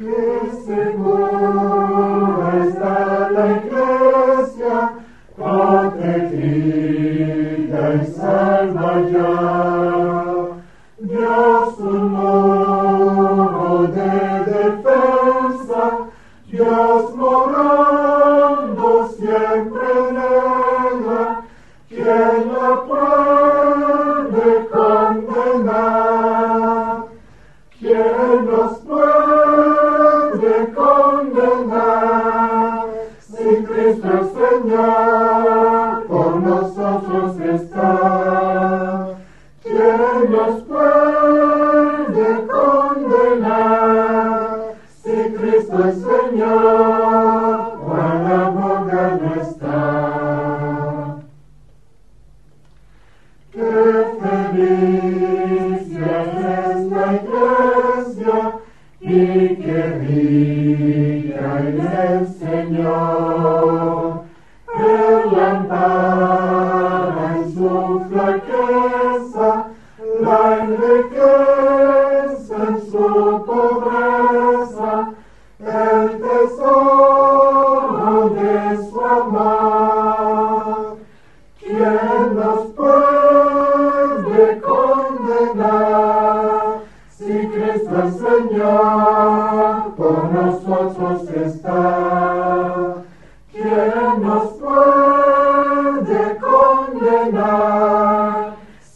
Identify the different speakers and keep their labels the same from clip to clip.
Speaker 1: Que segura está la iglesia, protegida. Dios un Señor por nosotros está. ¿Quién nos puede condenar? Si Cristo el Señor el abogado está. Qué feliz es la iglesia y qué rica en el Señor.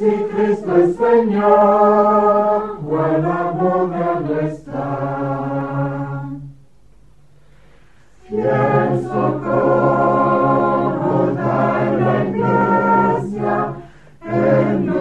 Speaker 1: Si Cristo el Señor o el abogado está?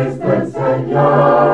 Speaker 1: es del Señor.